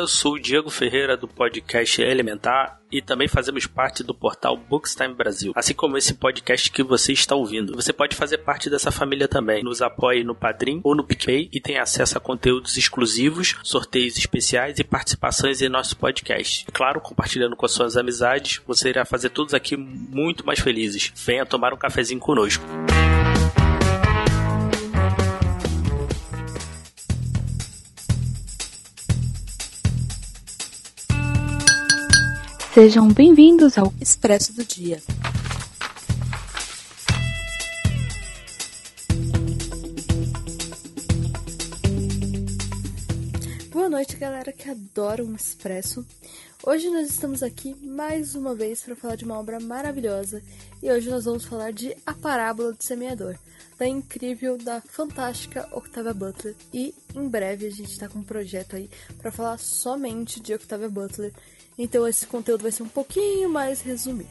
eu sou o Diego Ferreira do podcast Elementar e também fazemos parte do portal Bookstime Brasil, assim como esse podcast que você está ouvindo. Você pode fazer parte dessa família também. Nos apoie no Padrim ou no PicPay e tem acesso a conteúdos exclusivos, sorteios especiais e participações em nosso podcast. E, claro, compartilhando com as suas amizades, você irá fazer todos aqui muito mais felizes. Venha tomar um cafezinho conosco. Sejam bem-vindos ao Expresso do Dia. Boa noite, galera que adora um expresso. Hoje nós estamos aqui mais uma vez para falar de uma obra maravilhosa e hoje nós vamos falar de A Parábola do Semeador, da incrível, da fantástica Octavia Butler. E em breve a gente está com um projeto aí para falar somente de Octavia Butler então esse conteúdo vai ser um pouquinho mais resumido.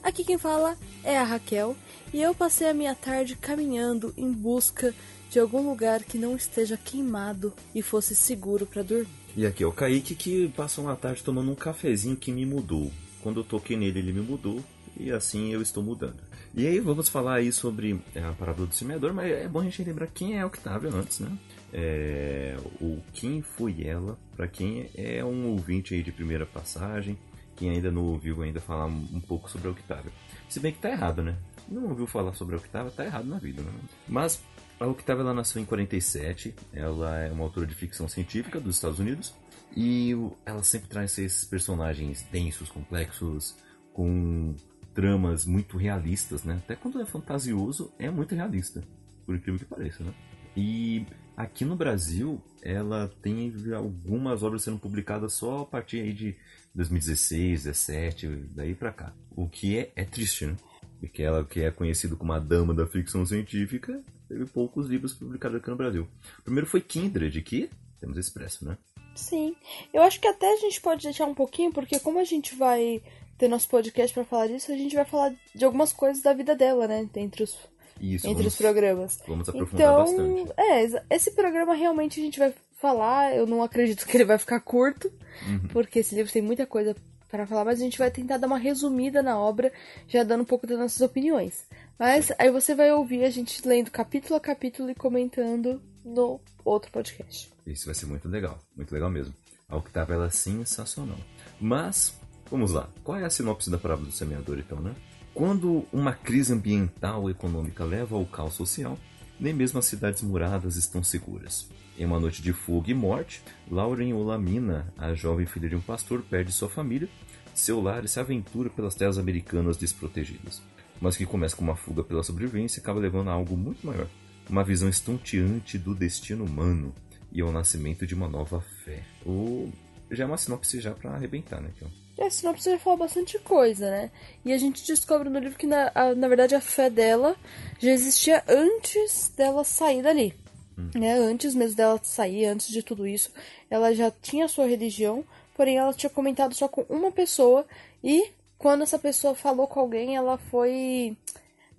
Aqui quem fala é a Raquel e eu passei a minha tarde caminhando em busca de algum lugar que não esteja queimado e fosse seguro para dormir. E aqui é o Kaique que passou uma tarde tomando um cafezinho que me mudou. Quando eu toquei nele, ele me mudou e assim eu estou mudando. E aí vamos falar aí sobre é, a parábola do semeador, mas é bom a gente lembrar quem é Octavia antes, né? é, o quem foi ela, para quem é um ouvinte aí de primeira passagem, quem ainda não ouviu ainda falar um pouco sobre a Octavia. Se bem que tá errado, né? Não ouviu falar sobre a Octavia, tá errado na vida, né? Mas a Octavia nasceu em 47, ela é uma autora de ficção científica dos Estados Unidos e ela sempre traz esses personagens densos, complexos, com tramas muito realistas, né? Até quando é fantasioso, é muito realista, por incrível que pareça, né? E Aqui no Brasil, ela tem algumas obras sendo publicadas só a partir aí de 2016, 17, daí pra cá. O que é, é triste, né? Porque ela, que é conhecida como a dama da ficção científica, teve poucos livros publicados aqui no Brasil. O primeiro foi Kindred, que temos Expresso, né? Sim. Eu acho que até a gente pode deixar um pouquinho, porque como a gente vai ter nosso podcast para falar disso, a gente vai falar de algumas coisas da vida dela, né? Entre os isso, entre vamos, os programas. Vamos aprofundar então, bastante. É, esse programa realmente a gente vai falar. Eu não acredito que ele vai ficar curto, uhum. porque esse livro tem muita coisa para falar, mas a gente vai tentar dar uma resumida na obra, já dando um pouco das nossas opiniões. Mas aí você vai ouvir a gente lendo capítulo a capítulo e comentando no outro podcast. Isso vai ser muito legal, muito legal mesmo. A octava ela é sensacional. Mas, vamos lá. Qual é a sinopse da parábola do semeador então, né? Quando uma crise ambiental e econômica leva ao caos social, nem mesmo as cidades muradas estão seguras. Em uma noite de fogo e morte, Lauren Olamina, a jovem filha de um pastor, perde sua família, seu lar e se aventura pelas terras americanas desprotegidas. Mas que começa com uma fuga pela sobrevivência acaba levando a algo muito maior, uma visão estonteante do destino humano e ao nascimento de uma nova fé. Ou já é uma sinopse já para arrebentar, né? Então. E a sinopse já fala bastante coisa, né? E a gente descobre no livro que, na, a, na verdade, a fé dela já existia antes dela sair dali. Hum. Né? Antes mesmo dela sair, antes de tudo isso, ela já tinha a sua religião, porém ela tinha comentado só com uma pessoa e quando essa pessoa falou com alguém, ela foi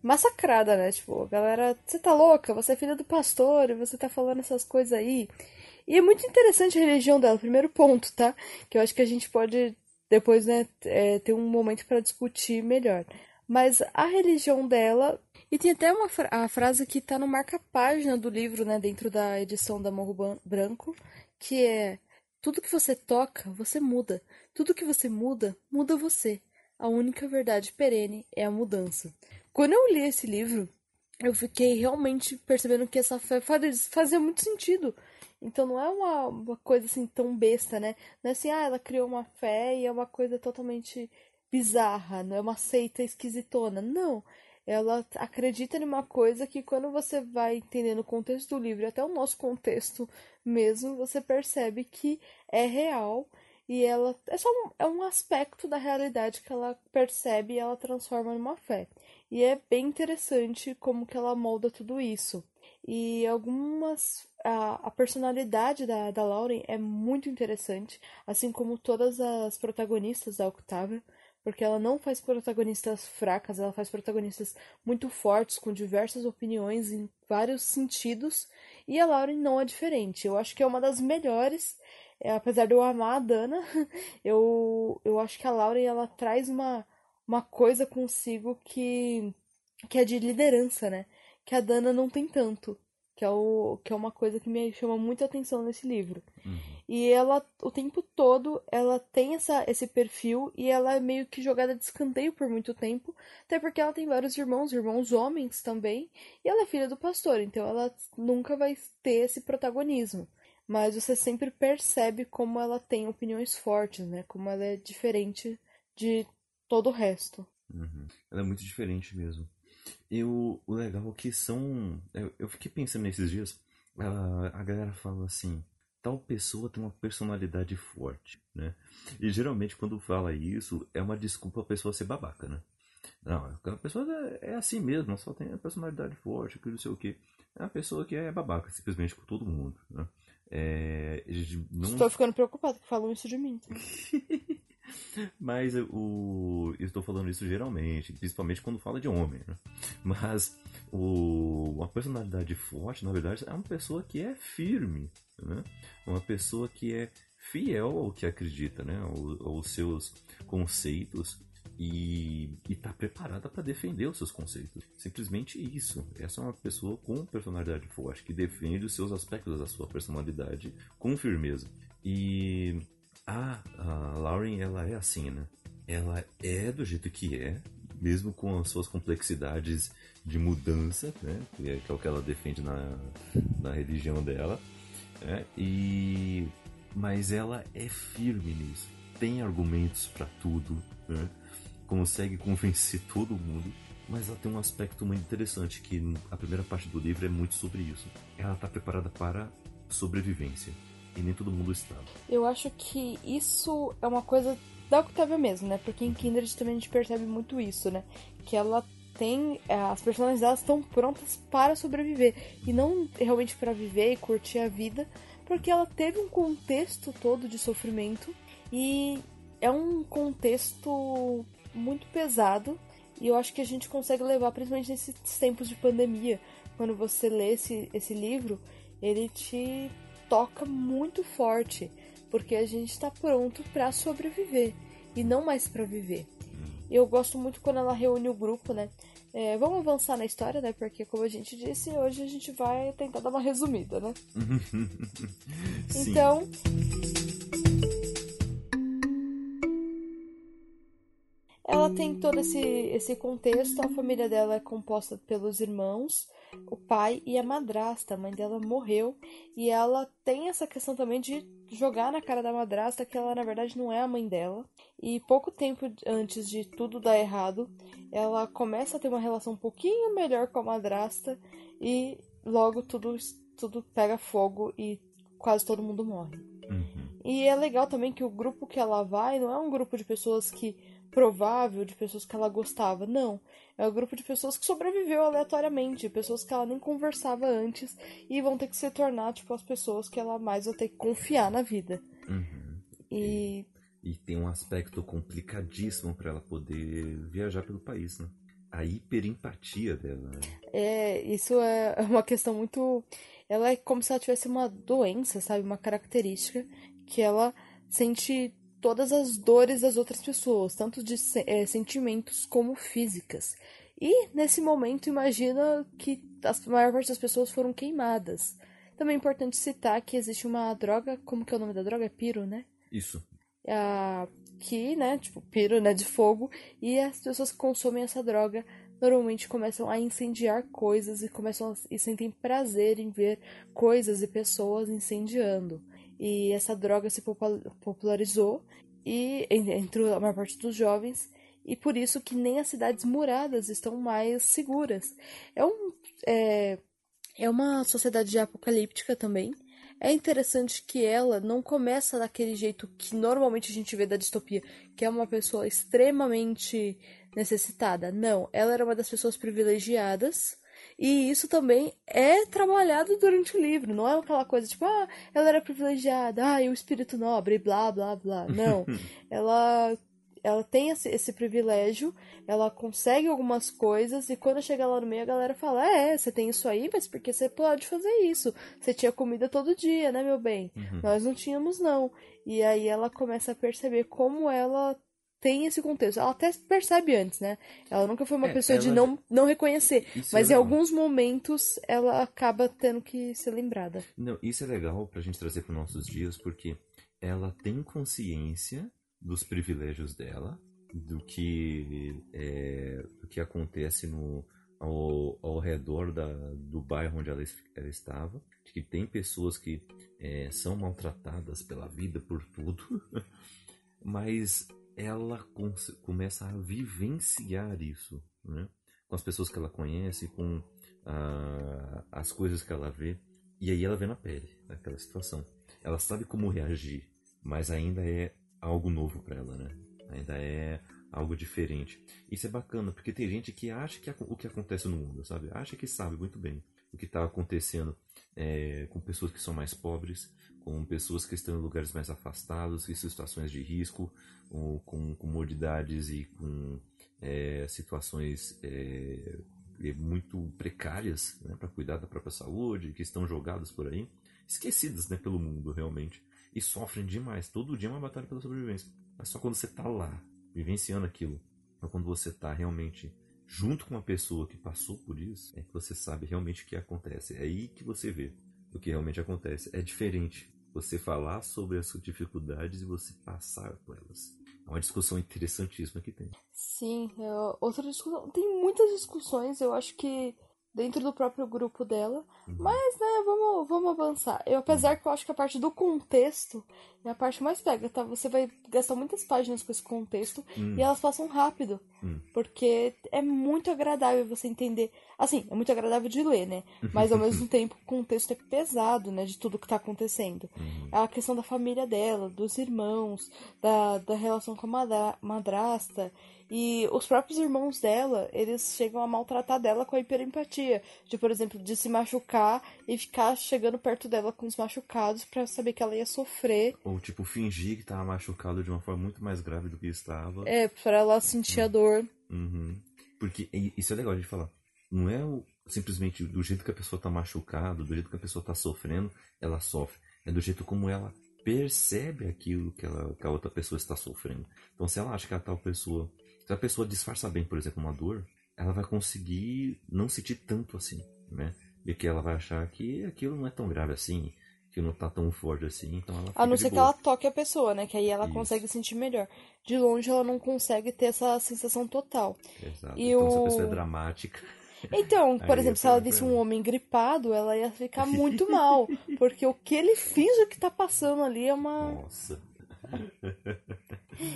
massacrada, né? Tipo, galera, você tá louca? Você é filha do pastor e você tá falando essas coisas aí. E é muito interessante a religião dela, primeiro ponto, tá? Que eu acho que a gente pode depois, né, é, ter um momento para discutir melhor. Mas a religião dela. E tem até uma fra a frase que está no marca-página do livro, né, dentro da edição da Morro Branco, que é: Tudo que você toca, você muda. Tudo que você muda, muda você. A única verdade perene é a mudança. Quando eu li esse livro, eu fiquei realmente percebendo que essa fé fazia muito sentido. Então não é uma, uma coisa assim tão besta, né? Não é assim, ah, ela criou uma fé e é uma coisa totalmente bizarra, não é uma seita esquisitona. Não. Ela acredita em uma coisa que quando você vai entendendo o contexto do livro, até o nosso contexto mesmo, você percebe que é real e ela é só um, é um aspecto da realidade que ela percebe e ela transforma em uma fé. E é bem interessante como que ela molda tudo isso. E algumas. A, a personalidade da, da Lauren é muito interessante, assim como todas as protagonistas da Octavia, porque ela não faz protagonistas fracas, ela faz protagonistas muito fortes, com diversas opiniões em vários sentidos, e a Lauren não é diferente. Eu acho que é uma das melhores é, apesar de eu amar a Dana, eu, eu acho que a Lauren ela traz uma, uma coisa consigo que, que é de liderança, né? Que a Dana não tem tanto. Que é, o, que é uma coisa que me chama muita atenção nesse livro. Uhum. E ela, o tempo todo, ela tem essa, esse perfil e ela é meio que jogada de escanteio por muito tempo. Até porque ela tem vários irmãos, irmãos homens também. E ela é filha do pastor, então ela nunca vai ter esse protagonismo mas você sempre percebe como ela tem opiniões fortes, né? Como ela é diferente de todo o resto. Uhum. Ela é muito diferente mesmo. E o, o legal é que são. Eu, eu fiquei pensando nesses dias, a, a galera fala assim. Tal pessoa tem uma personalidade forte, né? E geralmente quando fala isso, é uma desculpa a pessoa ser babaca, né? Não, a pessoa é, é assim mesmo, só tem a personalidade forte, que não sei o que. É uma pessoa que é babaca, simplesmente com todo mundo, né? É, não... Estou ficando preocupado que falam isso de mim. Mas o, eu estou falando isso geralmente, principalmente quando fala de homem. Né? Mas o, uma personalidade forte, na verdade, é uma pessoa que é firme. Né? Uma pessoa que é fiel ao que acredita, né? aos, aos seus conceitos e está preparada para defender os seus conceitos. Simplesmente isso. Essa é uma pessoa com personalidade forte, que defende os seus aspectos da sua personalidade com firmeza. E a, a Lauren, ela é assim, né? Ela é do jeito que é, mesmo com as suas complexidades de mudança, né? Que é, é o que ela defende na, na religião dela. Né? E mas ela é firme nisso. Tem argumentos para tudo, né? consegue convencer todo mundo. Mas ela tem um aspecto muito interessante que a primeira parte do livro é muito sobre isso. Ela está preparada para sobrevivência e nem todo mundo está. Eu acho que isso é uma coisa da Octavia mesmo, né? Porque em Kindred também a gente percebe muito isso, né? Que ela tem é, as personagens delas estão prontas para sobreviver e não realmente para viver e curtir a vida, porque ela teve um contexto todo de sofrimento e é um contexto muito pesado e eu acho que a gente consegue levar, principalmente nesses tempos de pandemia, quando você lê esse, esse livro, ele te toca muito forte, porque a gente está pronto para sobreviver e não mais para viver. Eu gosto muito quando ela reúne o grupo, né? É, vamos avançar na história, né? Porque, como a gente disse, hoje a gente vai tentar dar uma resumida, né? então. Ela tem todo esse, esse contexto. A família dela é composta pelos irmãos, o pai e a madrasta. A mãe dela morreu. E ela tem essa questão também de jogar na cara da madrasta que ela, na verdade, não é a mãe dela. E pouco tempo antes de tudo dar errado, ela começa a ter uma relação um pouquinho melhor com a madrasta. E logo tudo, tudo pega fogo e quase todo mundo morre. Uhum. E é legal também que o grupo que ela vai não é um grupo de pessoas que provável de pessoas que ela gostava. Não. É um grupo de pessoas que sobreviveu aleatoriamente, pessoas que ela nem conversava antes e vão ter que se tornar, tipo, as pessoas que ela mais vai ter que confiar na vida. Uhum. E... e. tem um aspecto complicadíssimo para ela poder viajar pelo país, né? A hiperempatia dela. Né? É, isso é uma questão muito. Ela é como se ela tivesse uma doença, sabe? Uma característica que ela sente todas as dores das outras pessoas, tanto de é, sentimentos como físicas. E nesse momento, imagina que a maior parte das pessoas foram queimadas. Também é importante citar que existe uma droga, como que é o nome da droga? É piro, né? Isso. Ah, que, né, tipo, piro, né, de fogo, e as pessoas que consomem essa droga normalmente começam a incendiar coisas e começam a, e sentem prazer em ver coisas e pessoas incendiando e essa droga se popularizou e entre a maior parte dos jovens e por isso que nem as cidades muradas estão mais seguras. É, um, é, é uma sociedade apocalíptica também. É interessante que ela não começa daquele jeito que normalmente a gente vê da distopia, que é uma pessoa extremamente necessitada. Não, ela era uma das pessoas privilegiadas e isso também é trabalhado durante o livro, não é aquela coisa tipo, ah, ela era privilegiada, ah, e o espírito nobre, blá, blá, blá. Não. ela ela tem esse, esse, privilégio, ela consegue algumas coisas, e quando chega lá no meio, a galera fala: É, você tem isso aí, mas porque você pode fazer isso? Você tinha comida todo dia, né, meu bem? Uhum. Nós não tínhamos, não. E aí ela começa a perceber como ela tem esse contexto. Ela até percebe antes, né? Ela nunca foi uma é, pessoa ela... de não, não reconhecer. Isso mas é em alguns momentos ela acaba tendo que ser lembrada. Não, isso é legal pra gente trazer para nossos dias, porque ela tem consciência dos privilégios dela, do que, é, do que acontece no, ao, ao redor da, do bairro onde ela, ela estava, de que tem pessoas que é, são maltratadas pela vida, por tudo, mas ela começa a vivenciar isso, né? com as pessoas que ela conhece, com ah, as coisas que ela vê, e aí ela vê na pele aquela situação. Ela sabe como reagir, mas ainda é algo novo para ela, né? Ainda é algo diferente. Isso é bacana, porque tem gente que acha que o que acontece no mundo, sabe? Acha que sabe muito bem o que está acontecendo é, com pessoas que são mais pobres, com pessoas que estão em lugares mais afastados, em situações de risco, ou com comodidades e com é, situações é, muito precárias né, para cuidar da própria saúde, que estão jogadas por aí, esquecidas né, pelo mundo realmente, e sofrem demais. Todo dia é uma batalha pela sobrevivência. Mas só quando você está lá, vivenciando aquilo, só quando você está realmente junto com uma pessoa que passou por isso, é que você sabe realmente o que acontece. É aí que você vê o que realmente acontece. É diferente você falar sobre as suas dificuldades e você passar por elas. É uma discussão interessantíssima que tem. Sim, é outra discussão. Tem muitas discussões, eu acho que dentro do próprio grupo dela. Uhum. Mas, né, vamos, vamos avançar. Eu, apesar que eu acho que a parte do contexto é a parte mais pega, tá? Você vai gastar muitas páginas com esse contexto uhum. e elas passam rápido. Uhum. Porque é muito agradável você entender. Assim, é muito agradável de ler, né? Mas ao mesmo tempo o contexto é pesado, né? De tudo que tá acontecendo. Uhum. A questão da família dela, dos irmãos, da, da relação com a madra madrasta. E os próprios irmãos dela, eles chegam a maltratar dela com a hiperempatia. De, por exemplo, de se machucar e ficar chegando perto dela com os machucados para saber que ela ia sofrer. Ou, tipo, fingir que tava machucado de uma forma muito mais grave do que estava. É, pra ela sentir a dor. Uhum. Porque isso é legal de falar. Não é o, simplesmente do jeito que a pessoa tá machucada, do jeito que a pessoa tá sofrendo, ela sofre. É do jeito como ela percebe aquilo que, ela, que a outra pessoa está sofrendo. Então, se ela acha que a tal pessoa se a pessoa disfarça bem, por exemplo, uma dor, ela vai conseguir não sentir tanto assim, né? E que ela vai achar que aquilo não é tão grave assim, que não tá tão forte assim, então ela A não ser que ela toque a pessoa, né? Que aí ela Isso. consegue sentir melhor. De longe ela não consegue ter essa sensação total. Exato. E então o... se a pessoa é dramática. Então, por exemplo, se ela visse um homem gripado, ela ia ficar muito mal. Porque o que ele finge que tá passando ali é uma. Nossa.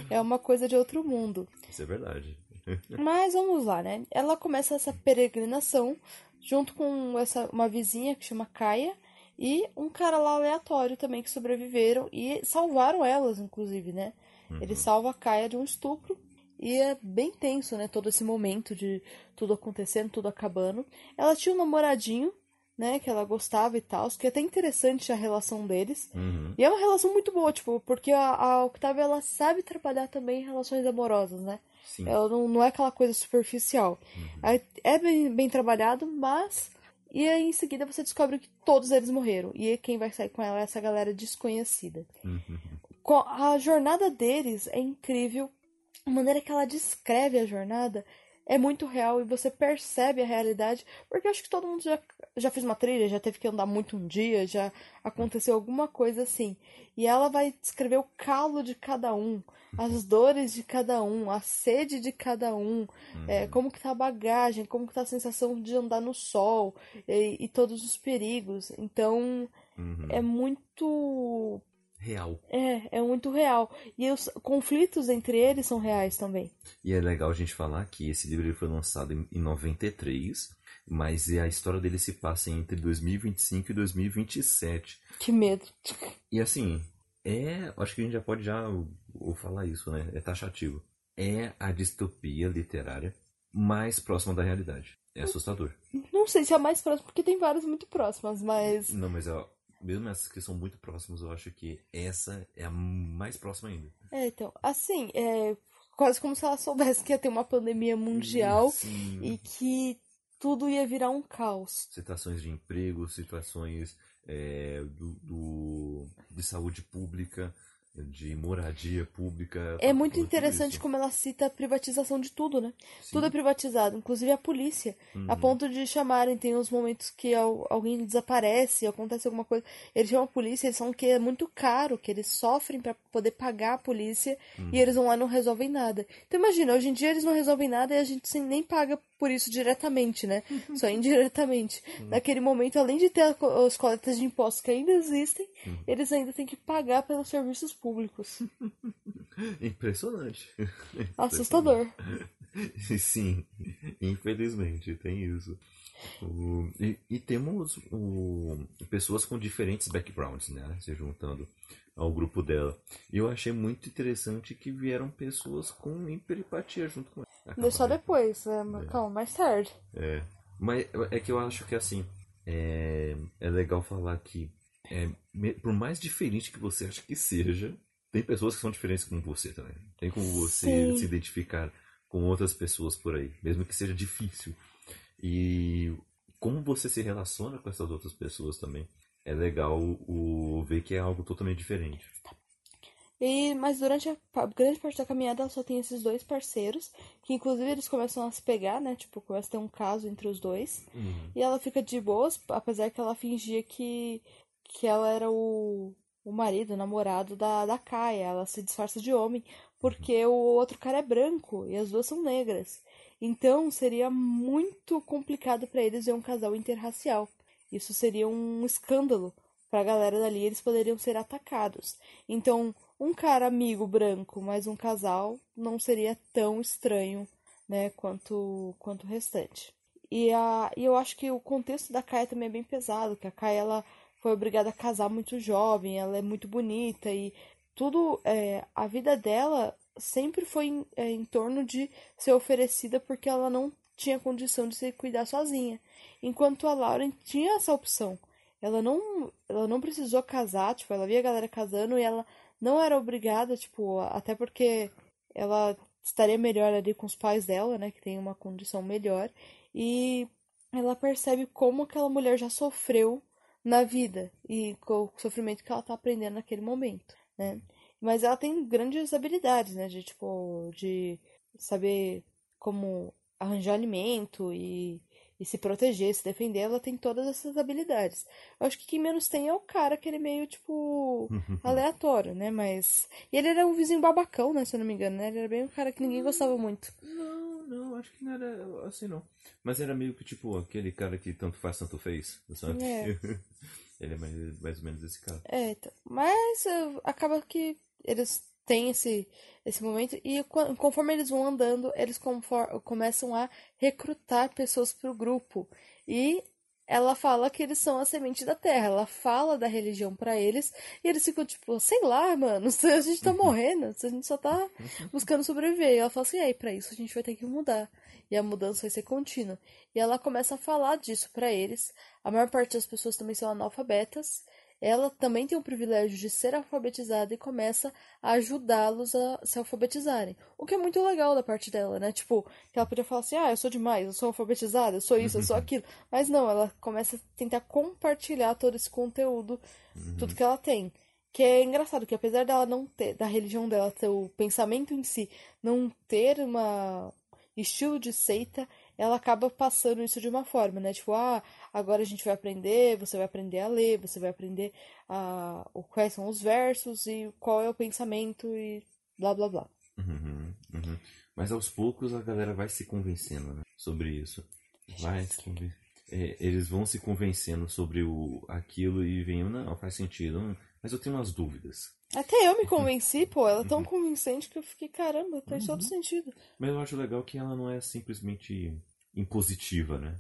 É uma coisa de outro mundo. Isso é verdade. Mas vamos lá, né? Ela começa essa peregrinação junto com essa uma vizinha que chama Kaia e um cara lá aleatório também que sobreviveram e salvaram elas, inclusive, né? Uhum. Ele salva a Kaia de um estupro e é bem tenso, né? Todo esse momento de tudo acontecendo, tudo acabando. Ela tinha um namoradinho né, que ela gostava e tal, que é até interessante a relação deles. Uhum. E é uma relação muito boa, tipo, porque a, a Octavia, ela sabe trabalhar também em relações amorosas, né? Sim. Ela não, não é aquela coisa superficial. Uhum. É, é bem, bem trabalhado, mas... E aí, em seguida, você descobre que todos eles morreram. E quem vai sair com ela é essa galera desconhecida. Uhum. A jornada deles é incrível. A maneira que ela descreve a jornada é muito real e você percebe a realidade, porque acho que todo mundo já, já fez uma trilha, já teve que andar muito um dia, já aconteceu alguma coisa assim. E ela vai descrever o calo de cada um, as dores de cada um, a sede de cada um, uhum. é, como que tá a bagagem, como que tá a sensação de andar no sol e, e todos os perigos. Então uhum. é muito real. É, é muito real. E os conflitos entre eles são reais também. E é legal a gente falar que esse livro foi lançado em, em 93, mas a história dele se passa entre 2025 e 2027. Que medo. E assim, é. Acho que a gente já pode já ou falar isso, né? É taxativo. É a distopia literária mais próxima da realidade. É assustador. Não sei se é a mais próxima, porque tem várias muito próximas, mas. Não, mas ó, mesmo essas que são muito próximas, eu acho que essa é a mais próxima ainda. É, então, assim, é, quase como se ela soubesse que ia ter uma pandemia mundial Sim. e que tudo ia virar um caos. Situações de emprego, situações é, do, do- de saúde pública, de moradia pública. É muito interessante como ela cita a privatização de tudo, né? Sim. Tudo é privatizado, inclusive a polícia. A ponto de chamarem, tem uns momentos que al- alguém desaparece, acontece alguma coisa. Eles chamam a polícia, eles falam que é muito caro, que eles sofrem pra poder pagar a polícia e eles vão lá e não resolvem nada. Então imagina, hoje em dia eles não resolvem nada e a gente nem paga por isso diretamente, né? Só indiretamente. Naquele momento, além de ter as coletas de impostos que ainda existem, eles ainda têm que pagar pelos serviços públicos. Impressionante. Assustador. Sim, infelizmente, tem isso. O- e, e temos o- pessoas com diferentes backgrounds, né? Se juntando ao grupo dela. E eu achei muito interessante que vieram pessoas com hiperempatia junto com ela. Mas só depois, é, mas calma, mais tarde. É. Mas é que eu acho que assim, é, é legal falar que é, por mais diferente que você acha que seja, tem pessoas que são diferentes como você também. Tem como você Sim. se identificar com outras pessoas por aí, mesmo que seja difícil. E como você se relaciona com essas outras pessoas também. É legal o, ver que é algo totalmente diferente. E, mas durante a grande parte da caminhada ela só tem esses dois parceiros, que inclusive eles começam a se pegar, né? Tipo, começa a ter um caso entre os dois. E ela fica de boas, apesar que ela fingia que, que ela era o, o marido, o namorado da, da Kaia. Ela se disfarça de homem, porque o outro cara é branco e as duas são negras. Então seria muito complicado pra eles ver um casal interracial. Isso seria um escândalo pra galera dali, eles poderiam ser atacados. Então, um cara amigo branco mais um casal não seria tão estranho, né, quanto, quanto o restante. E, a, e eu acho que o contexto da Kaia também é bem pesado, que a Kaia ela foi obrigada a casar muito jovem, ela é muito bonita e tudo, é, a vida dela sempre foi em, é, em torno de ser oferecida porque ela não tinha condição de se cuidar sozinha. Enquanto a Lauren tinha essa opção. Ela não, ela não precisou casar, tipo, ela via a galera casando e ela não era obrigada, tipo, até porque ela estaria melhor ali com os pais dela, né, que tem uma condição melhor, e ela percebe como aquela mulher já sofreu na vida e com o sofrimento que ela tá aprendendo naquele momento, né? Mas ela tem grandes habilidades, né, de tipo, de saber como arranjar alimento e, e se proteger, se defender, ela tem todas essas habilidades. Eu acho que quem menos tem é o cara, que ele é meio, tipo, aleatório, né? Mas. E ele era um vizinho babacão, né? Se eu não me engano, né? Ele era bem um cara que ninguém gostava muito. Não, não, acho que não era assim não. Mas era meio que tipo aquele cara que tanto faz, tanto fez, sabe? É. Ele é mais, mais ou menos esse cara. É, então. Mas acaba que eles têm esse, esse momento e co- conforme eles vão andando, eles começam a recrutar pessoas pro grupo. E ela fala que eles são a semente da terra. Ela fala da religião pra eles e eles ficam tipo, sei lá, mano, a gente tá morrendo, a gente só tá buscando sobreviver. E ela fala assim, e aí, pra isso a gente vai ter que mudar. E a mudança vai ser contínua. E ela começa a falar disso pra eles. A maior parte das pessoas também são analfabetas. Ela também tem o privilégio de ser alfabetizada e começa a ajudá-los a se alfabetizarem. O que é muito legal da parte dela, né? Tipo, que ela podia falar assim: ah, eu sou demais, eu sou alfabetizada, eu sou isso, eu sou aquilo. Mas não, ela começa a tentar compartilhar todo esse conteúdo, tudo que ela tem. Que é engraçado, que apesar dela não ter, da religião dela ter o pensamento em si, não ter uma estilo de seita, ela acaba passando isso de uma forma, né? Tipo, ah, agora a gente vai aprender, você vai aprender a ler, você vai aprender a, o, quais são os versos e qual é o pensamento e blá blá blá. Uhum, uhum. Mas aos poucos a galera vai se convencendo né, sobre isso. Vai se conven- é, eles vão se convencendo sobre o, aquilo e vem, não, faz sentido, hum, mas eu tenho umas dúvidas. Até eu me convenci, pô, ela é tão convincente que eu fiquei, caramba, faz todo sentido. Mas eu acho legal que ela não é simplesmente impositiva, né?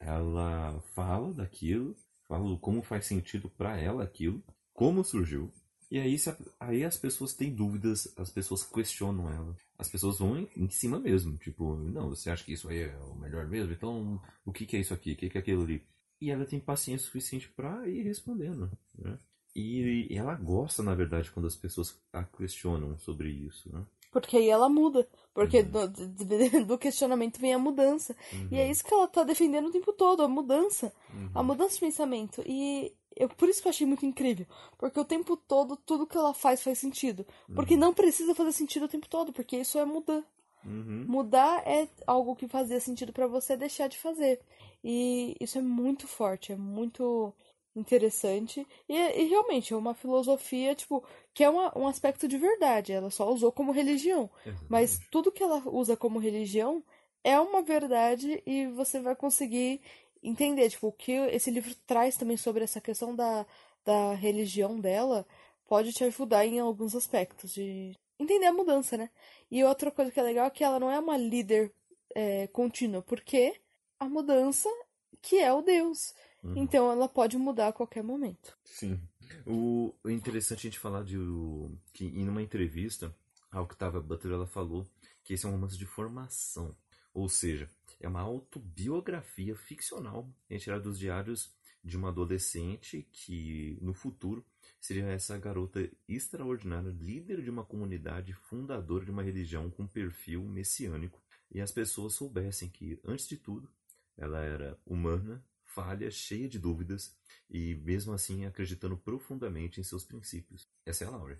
Ela fala daquilo, fala do como faz sentido pra ela aquilo, como surgiu. E aí, se aí as pessoas têm dúvidas, as pessoas questionam ela. As pessoas vão em, em cima mesmo. Tipo, não, você acha que isso aí é o melhor mesmo? Então, o que, que é isso aqui? O que, que é aquilo ali? E ela tem paciência suficiente pra ir respondendo, né? E ela gosta, na verdade, quando as pessoas a questionam sobre isso, né? Porque aí ela muda. Porque do, do, do questionamento vem a mudança. Uhum. E é isso que ela tá defendendo o tempo todo, a mudança. Uhum. A mudança de pensamento. E eu, por isso que eu achei muito incrível. Porque o tempo todo, tudo que ela faz faz sentido. Porque não precisa fazer sentido o tempo todo, porque isso é mudar. Uhum. Mudar é algo que fazia sentido pra você deixar de fazer. E isso é muito forte, é muito interessante. E, e realmente é uma filosofia, tipo, que é uma, um aspecto de verdade. Ela só usou como religião. Mas tudo que ela usa como religião é uma verdade e você vai conseguir entender, tipo, o que esse livro traz também sobre essa questão da, da religião dela pode te ajudar em alguns aspectos de entender a mudança, né? E outra coisa que é legal é que ela não é uma líder é, contínua, porque a mudança que é o Deus. Então ela pode mudar a qualquer momento. Sim. O, o interessante a gente falar de o, que em uma entrevista, a Octavia Butler ela falou que esse é um romance de formação. Ou seja, é uma autobiografia ficcional retirada dos diários de uma adolescente que, no futuro, seria essa garota extraordinária, líder de uma comunidade, fundadora de uma religião com perfil messiânico. E as pessoas soubessem que, antes de tudo, ela era humana, falha, cheia de dúvidas e, mesmo assim, acreditando profundamente em seus princípios. Essa é a Laura.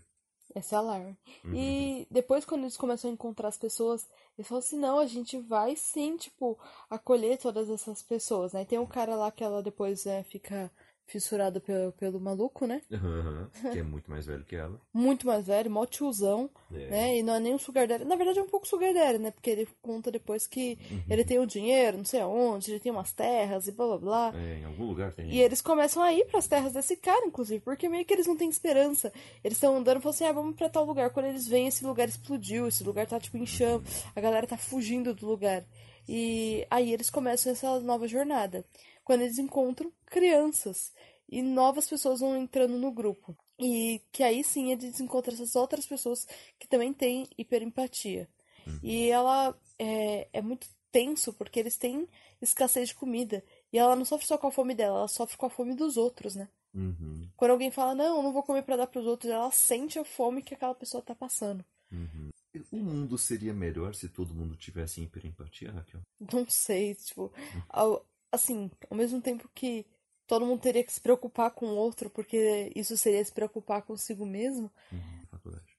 Essa é a Lara. E depois, quando eles começam a encontrar as pessoas, eles falam assim: não, a gente vai sim, tipo, acolher todas essas pessoas, né? Tem um cara lá que ela depois é, fica fissurada pelo, pelo maluco, né? Aham, que é muito mais velho que ela. Muito mais velho, mó tiozão, É. né? E não é nem um sugar daddy. Na verdade é um pouco sugar daddy, né? Porque ele conta depois que ele tem o dinheiro, não sei aonde, ele tem umas terras e blá blá blá. É, em algum lugar tem. E eles começam a ir pras terras desse cara, inclusive, porque meio que eles não têm esperança. Eles estão andando e falam assim: ah, vamos pra tal lugar. Quando eles veem, esse lugar explodiu, esse lugar tá tipo em chamas, a galera tá fugindo do lugar. E aí eles começam essa nova jornada. Quando eles encontram crianças e novas pessoas vão entrando no grupo. E que aí sim eles encontram essas outras pessoas que também têm hiperempatia. E ela é, é muito tenso porque eles têm escassez de comida. E ela não sofre só com a fome dela, ela sofre com a fome dos outros, né? Uhum, Quando alguém fala, não, eu não vou comer pra dar pros outros, ela sente a fome que aquela pessoa tá passando. uhum. O mundo seria melhor se todo mundo tivesse hiperempatia, Raquel? Não sei, tipo, ao- assim, ao mesmo tempo que todo mundo teria que se preocupar com o outro, porque isso seria se preocupar consigo mesmo, Uhum, faculdade.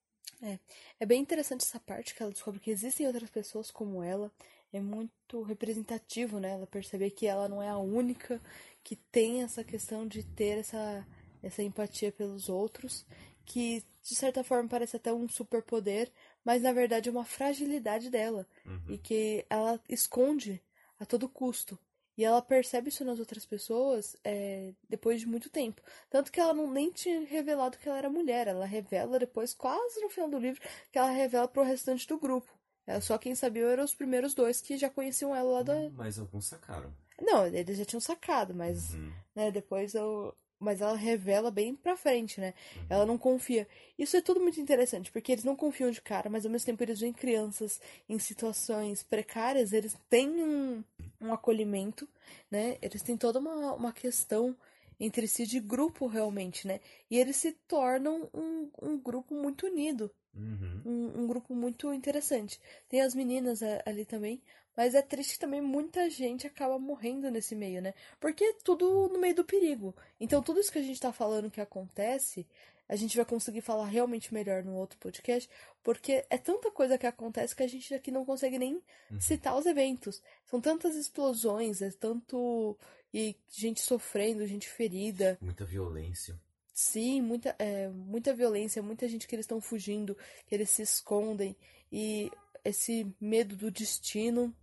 É bem interessante essa parte que ela descobre que existem outras pessoas como ela. É muito representativo, né? Ela perceber que ela não é a única que tem essa questão de ter essa, essa empatia pelos outros, que de certa forma parece até um superpoder, mas na verdade é uma fragilidade dela e que ela esconde a todo custo. E ela percebe isso nas outras pessoas é, depois de muito tempo. Tanto que ela não nem tinha revelado que ela era mulher. Ela revela depois, quase no final do livro, que ela revela pro restante do grupo. É, só quem sabia eram os primeiros dois que já conheciam ela lá da. Mas alguns sacaram. Não, eles já tinham sacado, mas né, depois eu. Mas ela revela bem pra frente, né? Ela não confia. Isso é tudo muito interessante, porque eles não confiam de cara, mas ao mesmo tempo eles veem crianças em situações precárias, eles têm um, um acolhimento, né? Eles têm toda uma, uma questão entre si de grupo realmente, né? E eles se tornam um, um grupo muito unido Uhum. um, um grupo muito interessante. Tem as meninas ali também, mas é triste que também muita gente acaba morrendo nesse meio, né? Porque é tudo no meio do perigo. Então, tudo isso que a gente tá falando que acontece, a gente vai conseguir falar realmente melhor no outro podcast, porque é tanta coisa que acontece que a gente aqui não consegue nem citar os eventos. São tantas explosões, é tanto. e gente sofrendo, gente ferida. Muita violência. Sim, muita, é, muita violência, muita gente que eles estão fugindo, que eles se escondem, e esse medo do destino.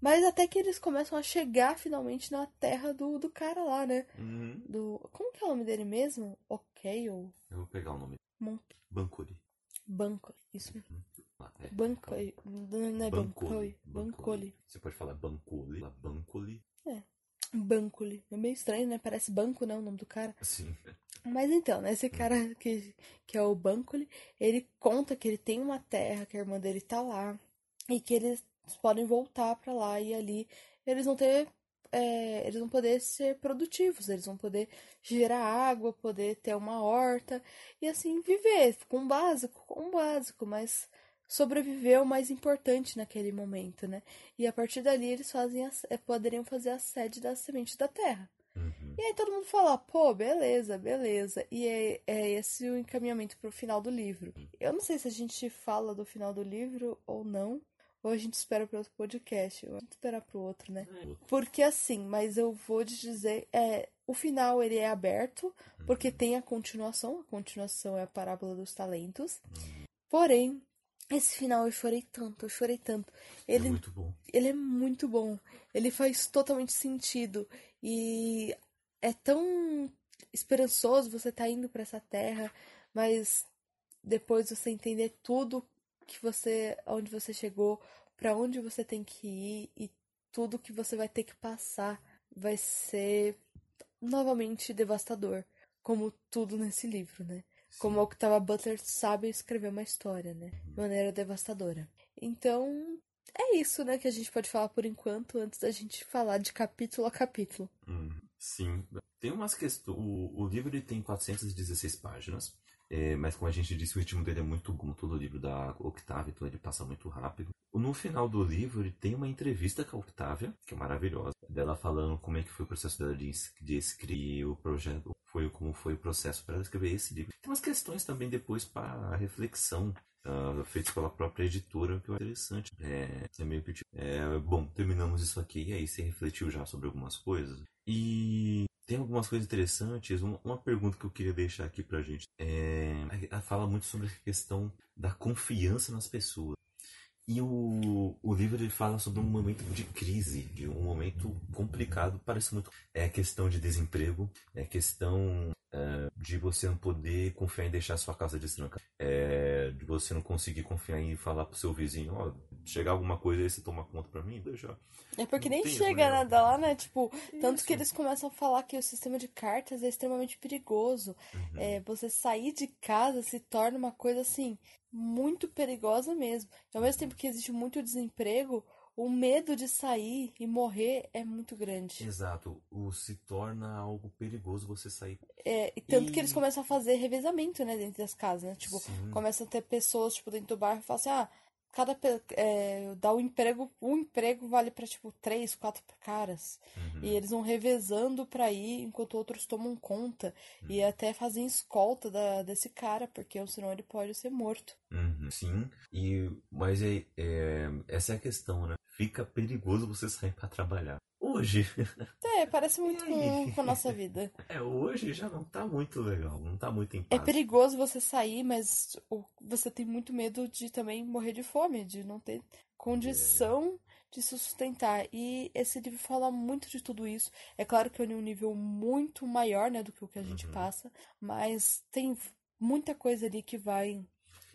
Mas até que eles começam a chegar finalmente na terra do, do cara lá, né? Uhum. Do. Como que é o nome dele mesmo? Ok, ou Eu vou pegar o nome. Mon... Bancori. Banco. Isso mesmo. Ah, é. Banco. Não é Bancoi. Bancoli. Você pode falar Bancoli. Bancoli. Bancoli. É meio estranho, né? Parece banco, né? O nome do cara. Sim. Mas então, né, esse cara que, que é o Bancoli, ele conta que ele tem uma terra, que a irmã dele tá lá, e que eles podem voltar pra lá e ali eles vão ter. é, eles vão poder ser produtivos, eles vão poder gerar água, poder ter uma horta e assim viver com o básico, com o básico, mas sobreviver o mais importante naquele momento, né? E a partir dali eles fazem a, é, poderiam fazer a sede da semente da terra. Uhum. E aí todo mundo fala, pô, beleza, beleza. E é, é esse o encaminhamento pro final do livro. Eu não sei se a gente fala do final do livro ou não. Ou a gente espera para outro podcast. Ou a gente espera pro outro, né? Porque assim, mas eu vou te dizer, é, o final ele é aberto, porque tem a continuação. A continuação é a parábola dos talentos. Porém, esse final eu chorei tanto, eu chorei tanto. Ele, É muito bom. ele é muito bom. Ele faz totalmente sentido. E é tão esperançoso você tá indo para essa terra, mas depois você entender tudo que você, onde você chegou, para onde você tem que ir e tudo que você vai ter que passar vai ser novamente devastador, como tudo nesse livro, né? Como a Octava Butler sabe escrever uma história, né? De maneira devastadora. Então, é isso, né, que a gente pode falar por enquanto, antes da gente falar de capítulo a capítulo. Hum, sim. Tem umas questões. O, o livro ele tem 416 páginas. é, mas como a gente disse, o ritmo dele é muito como todo livro da Octavia, então ele passa muito rápido. No final do livro, ele tem uma entrevista com a Octavia, que é maravilhosa, dela falando como é que foi o processo dela de, de escrever o projeto, foi como foi o processo para ela escrever esse livro. Tem umas questões também depois para reflexão, ah, feitas pela própria editora, que é interessante. É, é meio que tipo, é, bom, terminamos isso aqui, e aí você refletiu já sobre algumas coisas. E tem algumas coisas interessantes. Uma, uma pergunta que eu queria deixar aqui pra gente é. Ela fala muito sobre a questão da confiança nas pessoas. E o, o livro ele fala sobre um momento de crise, de um momento complicado, parece muito. É a questão de desemprego, é a questão é, de você não poder confiar em deixar sua casa destrancada, é, de você não conseguir confiar em falar pro seu vizinho, ó, chegar alguma coisa aí você toma conta pra mim, deixa. É porque nem Tem chega erro, né? nada lá, né? Tipo, tanto que eles começam a falar que o sistema de cartas é extremamente perigoso. Uhum. É, você sair de casa se torna uma coisa assim muito perigosa mesmo. E ao mesmo tempo que existe muito desemprego, o medo de sair e morrer é muito grande. Exato, o se torna algo perigoso você sair. É, e tanto E- que eles começam a fazer revezamento, né, dentro das casas, né? Tipo, Sim. começam a ter pessoas, tipo, dentro do bairro e falam assim, ah, cada é, dá um emprego, um emprego vale pra, tipo, três, quatro caras. Uhum. E eles vão revezando pra ir, enquanto outros tomam conta. Uhum. E até fazem escolta da, desse cara, porque senão ele pode ser morto. Uhum, Sim, e mas é, é- essa é a questão, né? Fica perigoso você sair pra trabalhar. Hoje, É, parece muito com, com a nossa vida. é, hoje já não tá muito legal, não tá muito em É paz. perigoso você sair, mas você tem muito medo de também morrer de fome, de não ter condição de se sustentar. E esse livro fala muito de tudo isso. É claro que é um nível muito maior, né, do que o que a gente passa, mas tem muita coisa ali que vai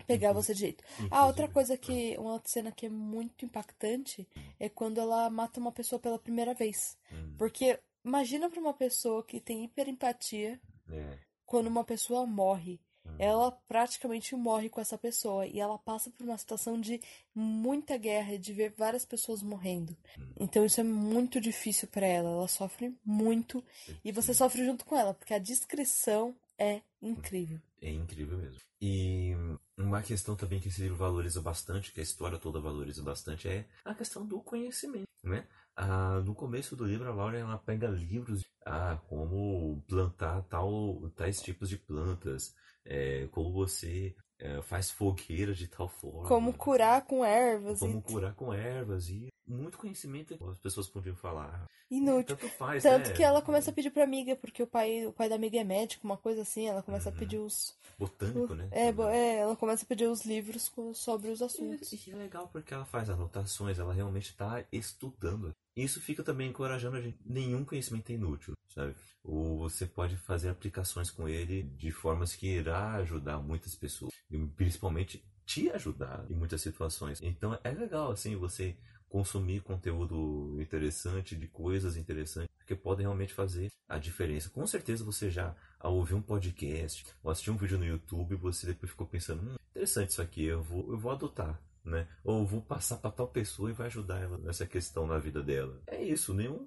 pegar você de jeito. Ah, outra coisa que uma outra cena que é muito impactante é quando ela mata uma pessoa pela primeira vez. Hum, Porque imagina pra uma pessoa que tem hiperempatia é, quando uma pessoa morre. Hum. Ela praticamente morre com essa pessoa e ela passa por uma situação de muita guerra, de ver várias pessoas morrendo. Hum. Então isso é muito difícil pra ela, ela sofre muito e você sofre junto com ela, porque a descrição é incrível. é incrível mesmo. E uma questão também que esse livro valoriza bastante, que a história toda valoriza bastante, é a questão do conhecimento, né? Ah, no começo do livro, a Laura ela pega livros ah, como plantar tal, tais tipos de plantas, é, como você é, faz fogueira de tal forma. Como curar com ervas como e curar com ervas e muito conhecimento que as pessoas podiam falar. inútil. Tanto faz, Tanto né? que ela começa a pedir pra amiga, porque o pai, o pai da amiga é médico, uma coisa assim, ela começa Uhum. a pedir os. Botânico, né? É, é, ela começa a pedir os livros com- sobre os assuntos. E, e é legal porque ela faz anotações, ela realmente está estudando. Isso fica também encorajando a gente. Nenhum conhecimento é inútil, sabe? Ou você pode fazer aplicações com ele de formas que irá ajudar muitas pessoas. E principalmente te ajudar em muitas situações. Então é legal, assim, você consumir conteúdo interessante, de coisas interessantes, que podem realmente fazer a diferença. Com certeza você já, ao ouvir um podcast, ou assistir um vídeo no YouTube, você depois ficou pensando, hum, interessante isso aqui, eu vou, eu vou adotar. Né? Ou vou passar para tal pessoa e vai ajudar ela nessa questão na vida dela. É isso, nenhum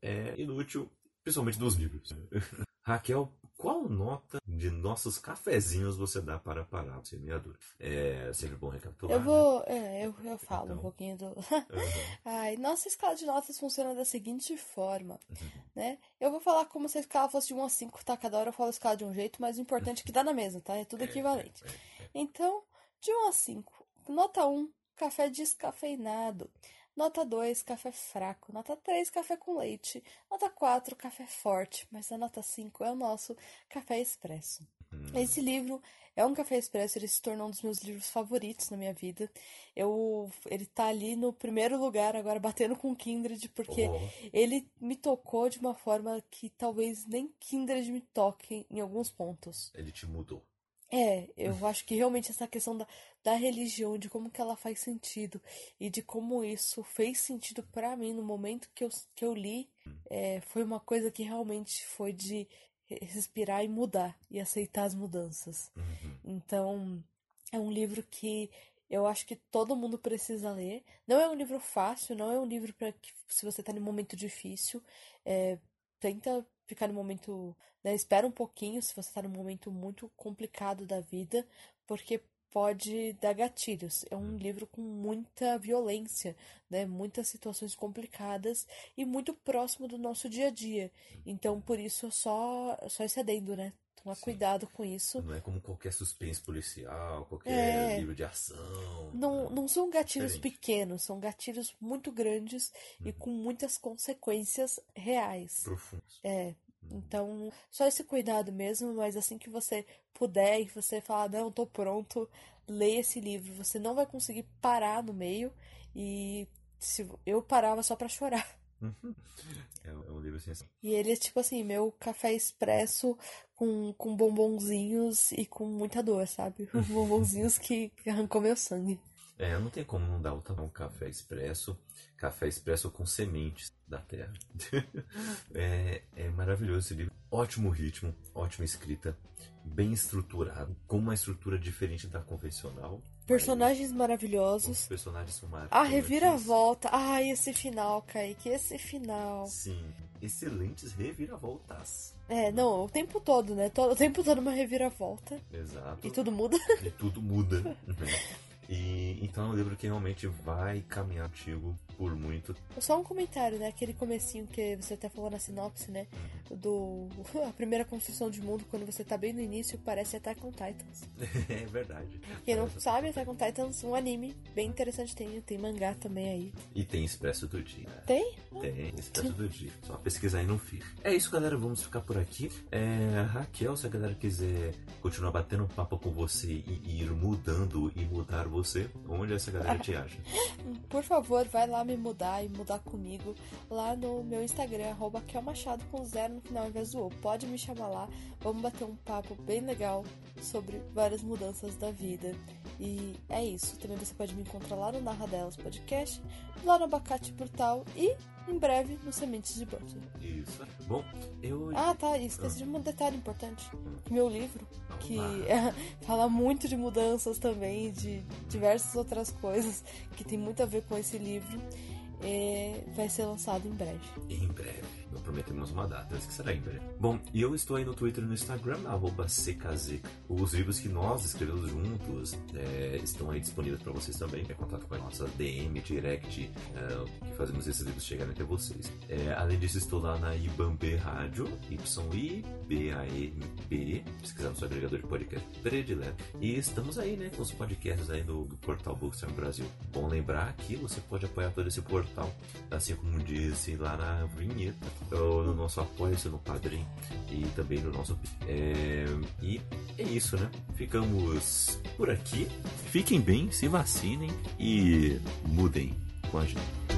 é inútil, principalmente dos livros. Raquel qual nota de nossos cafezinhos você dá para parar o semeador? É sempre bom recapitular. Eu vou. É, eu, eu falo Então. um pouquinho do. Uhum. Ai, nossa escala de notas funciona da seguinte forma, Uhum. né? Eu vou falar como se a escala fosse de 1 a 5, tá? Cada hora eu falo a escala de um jeito, mas o importante é que dá na mesma, tá? É tudo equivalente. Então, de 1 a 5, nota 1, café descafeinado. Nota 2, café fraco. Nota 3, café com leite. Nota 4, café forte. Mas a nota 5 é o nosso café expresso. Esse livro é um café expresso, ele se tornou um dos meus livros favoritos na minha vida. Eu, ele tá ali no primeiro lugar agora batendo com Kindred porque Oh. ele me tocou de uma forma que talvez nem Kindred me toque em alguns pontos. Ele te mudou. É, eu acho que realmente essa questão da, da religião, de como que ela faz sentido e de como isso fez sentido pra mim no momento que eu, que eu li, é, foi uma coisa que realmente foi de re- respirar e mudar e aceitar as mudanças. Então, é um livro que eu acho que todo mundo precisa ler. Não é um livro fácil, não é um livro para que se você tá num momento difícil, é, tenta ficar no momento, né, espera um pouquinho se você tá num momento muito complicado da vida, porque pode dar gatilhos. É um livro com muita violência, né, muitas situações complicadas e muito próximo do nosso dia a dia. Então, por isso, só só esse adendo, né? Tomar cuidado com isso. Não é como qualquer suspense policial, qualquer É. livro de ação. Não, não são gatilhos Diferente. pequenos, são gatilhos muito grandes e com muitas consequências reais. Profundos. É. Então, só esse cuidado mesmo, mas assim que você puder e você falar, não, tô pronto, leia esse livro. Você não vai conseguir parar no meio e se eu parava só pra chorar. É, é um livro sensacional. E ele é tipo assim, meu café expresso com, com bombonzinhos e com muita dor, sabe? bombonzinhos que que arrancou meu sangue. É, não tem como não dar o tamanho café expresso. Café expresso com sementes da terra. é, é maravilhoso esse livro. Ótimo ritmo, ótima escrita, bem estruturado, com uma estrutura diferente da convencional. Personagens Os maravilhosos. personagens são A maravilhosos. reviravolta. Ai, esse final, Kaique, esse final. Sim, excelentes reviravoltas. É, não, o tempo todo, né? Todo, o tempo todo uma reviravolta. Exato. E tudo muda. E tudo muda. né? E então é um livro que realmente vai caminhar contigo por muito. Só um comentário, né? Aquele comecinho que você até falou na sinopse, né? Do. A primeira construção de mundo, quando você tá bem no início, parece Attack on Titans. é verdade. Quem não sabe, Attack on Titans, um anime bem interessante. Tem, tem mangá também aí. E tem Expresso do Dia. Tem? Tem, Expresso do Dia. Só pesquisar aí no feed. É isso, galera. Vamos ficar por aqui. É, Raquel, se a galera quiser continuar batendo papo com você e ir mudando e mudar você, onde essa galera te acha? Por favor, vai lá me mudar e mudar comigo lá no meu Instagram, arroba Machado com zero no final ao invés do O. Pode me chamar lá, vamos bater um papo bem legal sobre várias mudanças da vida. E é isso. Também você pode me encontrar lá no Narra Delas Podcast, lá no Abacate Brutal e em breve no Sementes de Butler. Isso. Bom, eu. Ah, tá. Esqueci de um detalhe importante. Meu livro, que fala muito de mudanças também, de diversas outras coisas que tem muito a ver com esse livro, é, vai ser lançado em breve. Em breve. Não prometemos uma data, mas que será em breve. Bom, e eu estou aí no Twitter e no Instagram, CKZ. Os livros que nós escrevemos juntos é, estão aí disponíveis para vocês também. É contato com a nossa DM, direct, é, que fazemos esses livros chegarem até vocês. É, além disso, estou lá na IBAMB Rádio, Y-I-B-A-M-B, se quiser no seu agregador de podcast predileto. E estamos aí, né, com os podcasts aí do portal Bookstime Brasil. Bom lembrar que você pode apoiar todo esse portal, assim como disse lá na vinheta, no nosso apoio-se no Padrim e também no nosso. É, e é isso, né? Ficamos por aqui. Fiquem bem, se vacinem e mudem com a gente.